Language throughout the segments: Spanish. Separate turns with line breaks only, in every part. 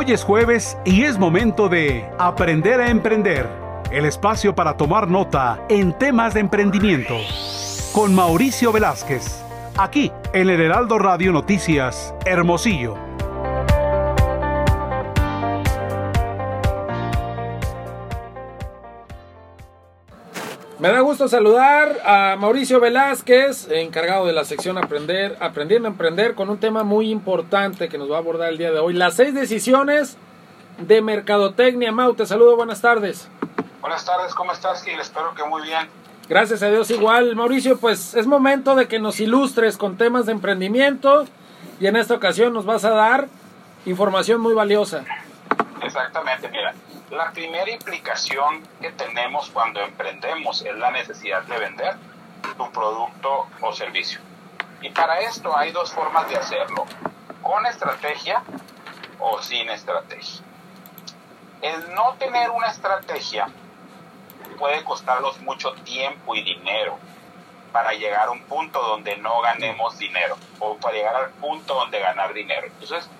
Hoy es jueves y es momento de Aprender a Emprender, el espacio para tomar nota en temas de emprendimiento. Con Mauricio Velázquez, aquí en el Heraldo Radio Noticias, Hermosillo.
Me da gusto saludar a Mauricio Velázquez, encargado de la sección Aprender, Aprendiendo a Emprender, con un tema muy importante que nos va a abordar el día de hoy. Las seis decisiones de Mercadotecnia. Mau, te saludo, buenas tardes.
Buenas tardes, ¿cómo estás, Gil? Espero que muy bien.
Gracias a Dios igual. Mauricio, pues es momento de que nos ilustres con temas de emprendimiento y en esta ocasión nos vas a dar información muy valiosa.
Exactamente, mira. La primera implicación que tenemos cuando emprendemos es la necesidad de vender tu producto o servicio. Y para esto hay dos formas de hacerlo, con estrategia o sin estrategia. El no tener una estrategia puede costarnos mucho tiempo y dinero para llegar a un punto donde no ganemos dinero o para llegar al punto donde ganar dinero. Entonces,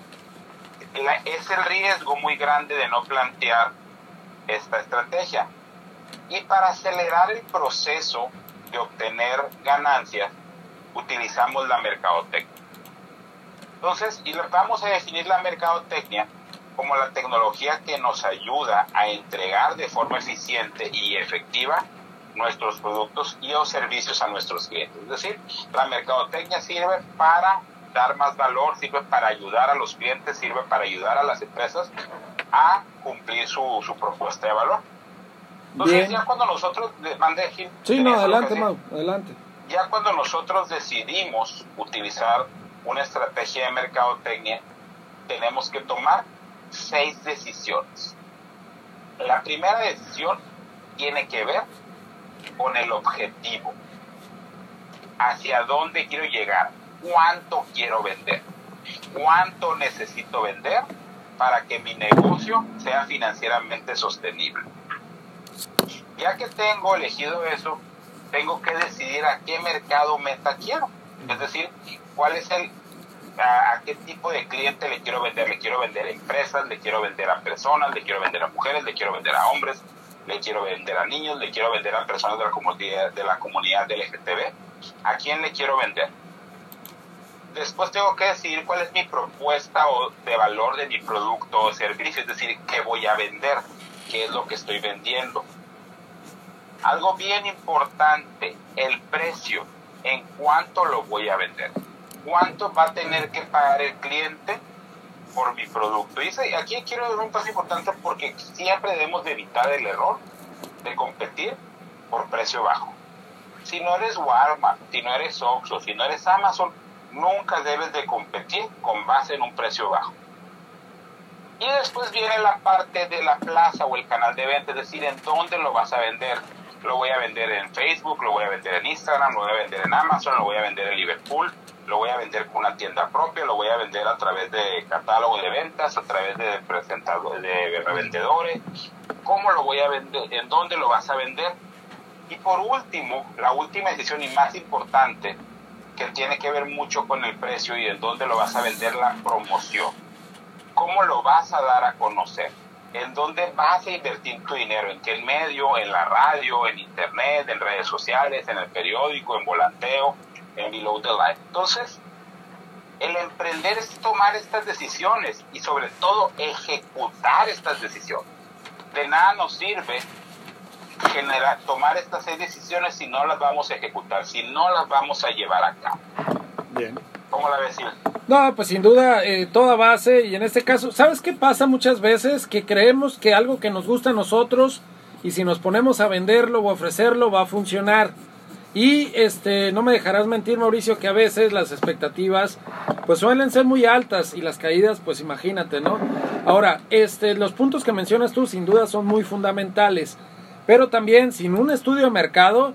es el riesgo muy grande de no plantear esta estrategia. Y para acelerar el proceso de obtener ganancias, utilizamos la mercadotecnia. Entonces, y vamos a definir la mercadotecnia como la tecnología que nos ayuda a entregar de forma eficiente y efectiva nuestros productos y o servicios a nuestros clientes. Es decir, la mercadotecnia sirve para dar más valor, sirve para ayudar a los clientes, sirve para ayudar a las empresas a cumplir su, su propuesta de valor. Entonces, ya cuando nosotros, mandé
Sí, no, adelante, Mau, adelante.
Ya cuando nosotros decidimos utilizar una estrategia de mercadotecnia, tenemos que tomar seis decisiones. La primera decisión tiene que ver con el objetivo. Hacia dónde quiero llegar, cuánto quiero vender, cuánto necesito vender para que mi negocio sea financieramente sostenible. Ya que tengo elegido eso, tengo que decidir a qué mercado meta quiero. Es decir, cuál es el a, qué tipo de cliente le quiero vender. Le quiero vender a empresas, le quiero vender a personas, le quiero vender a mujeres, le quiero vender a hombres, le quiero vender a niños, le quiero vender a personas de la comunidad, de la comunidad LGTB. ¿A quién le quiero vender? Después tengo que decidir cuál es mi propuesta o de valor de mi producto o servicio, es decir, qué voy a vender, qué es lo que estoy vendiendo. Algo bien importante, el precio, en cuánto lo voy a vender, cuánto va a tener que pagar el cliente por mi producto. Y aquí quiero dar un paso importante porque siempre debemos de evitar el error de competir por precio bajo. Si no eres Walmart, si no eres Oxxo, si no eres Amazon, nunca debes de competir con base en un precio bajo. Y después viene la parte de la plaza o el canal de venta, es decir, en dónde lo vas a vender. Lo voy a vender en Facebook, lo voy a vender en Instagram, lo voy a vender en Amazon, lo voy a vender en Liverpool, lo voy a vender con una tienda propia, lo voy a vender a través de catálogo de ventas, a través de presentadores, de revendedores. ¿Cómo lo voy a vender? ¿En dónde lo vas a vender? Y por último, la última decisión y más importante que tiene que ver mucho con el precio y en dónde lo vas a vender la promoción. ¿Cómo lo vas a dar a conocer? ¿En dónde vas a invertir tu dinero? ¿En qué medio? ¿En la radio? ¿En internet? ¿En redes sociales? ¿En el periódico? ¿En volanteo? ¿En Below the Line? Entonces, el emprender es tomar estas decisiones y sobre todo ejecutar estas decisiones. De nada nos sirve generar, tomar estas seis decisiones si no las vamos a ejecutar, si no las vamos a llevar a cabo. Bien. ¿Cómo la ves,
No, pues sin duda, eh, toda base, y en este caso, ¿sabes qué pasa muchas veces? Que creemos que algo que nos gusta a nosotros, y si nos ponemos a venderlo o ofrecerlo, va a funcionar. Y este, no me dejarás mentir, Mauricio, que a veces las expectativas pues suelen ser muy altas y las caídas, pues imagínate, ¿no? Ahora, este, los puntos que mencionas tú sin duda son muy fundamentales. Pero también sin un estudio de mercado,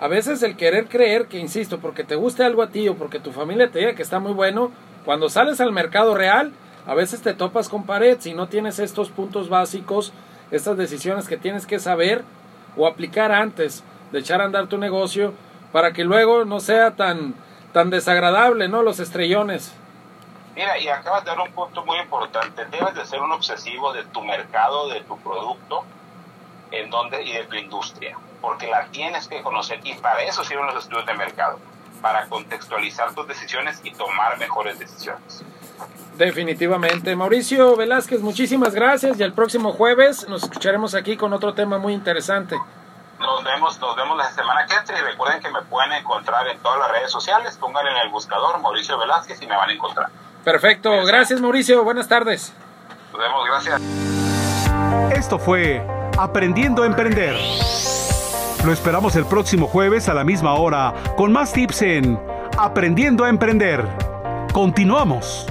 a veces el querer creer que, insisto, porque te guste algo a ti o porque tu familia te diga que está muy bueno, cuando sales al mercado real, a veces te topas con pared si no tienes estos puntos básicos, estas decisiones que tienes que saber o aplicar antes de echar a andar tu negocio para que luego no sea tan, tan desagradable, ¿no? Los estrellones.
Mira, y acabas de dar un punto muy importante. Debes de ser un obsesivo de tu mercado, de tu producto, en donde y de tu industria, porque la tienes que conocer y para eso sirven los estudios de mercado, para contextualizar tus decisiones y tomar mejores decisiones.
Definitivamente. Mauricio Velázquez, muchísimas gracias y el próximo jueves nos escucharemos aquí con otro tema muy interesante.
Nos vemos, nos vemos la semana que entra y recuerden que me pueden encontrar en todas las redes sociales, pongan en el buscador Mauricio Velázquez y me van a encontrar.
Perfecto, gracias Mauricio, buenas tardes.
Nos vemos, gracias.
Esto fue Aprendiendo a Emprender. Lo esperamos el próximo jueves a la misma hora con más tips en Aprendiendo a Emprender. Continuamos.